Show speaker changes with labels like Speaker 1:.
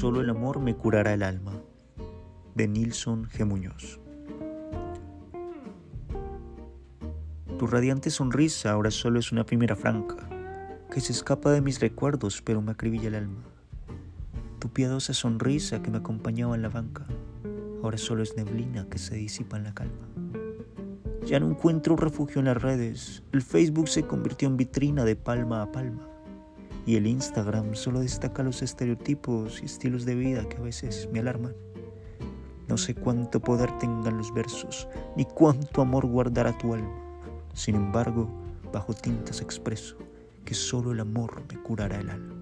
Speaker 1: solo el amor me curará el alma. De Nilson G. Muñoz. Tu radiante sonrisa ahora solo es una primera franca, que se escapa de mis recuerdos pero me acribilla el alma. Tu piadosa sonrisa que me acompañaba en la banca, ahora solo es neblina que se disipa en la calma. Ya no encuentro refugio en las redes, el Facebook se convirtió en vitrina de palma a palma y el Instagram solo destaca los estereotipos y estilos de vida que a veces me alarman. No sé cuánto poder tengan los versos, ni cuánto amor guardará tu alma. Sin embargo, bajo tintas expreso que solo el amor me curará el alma.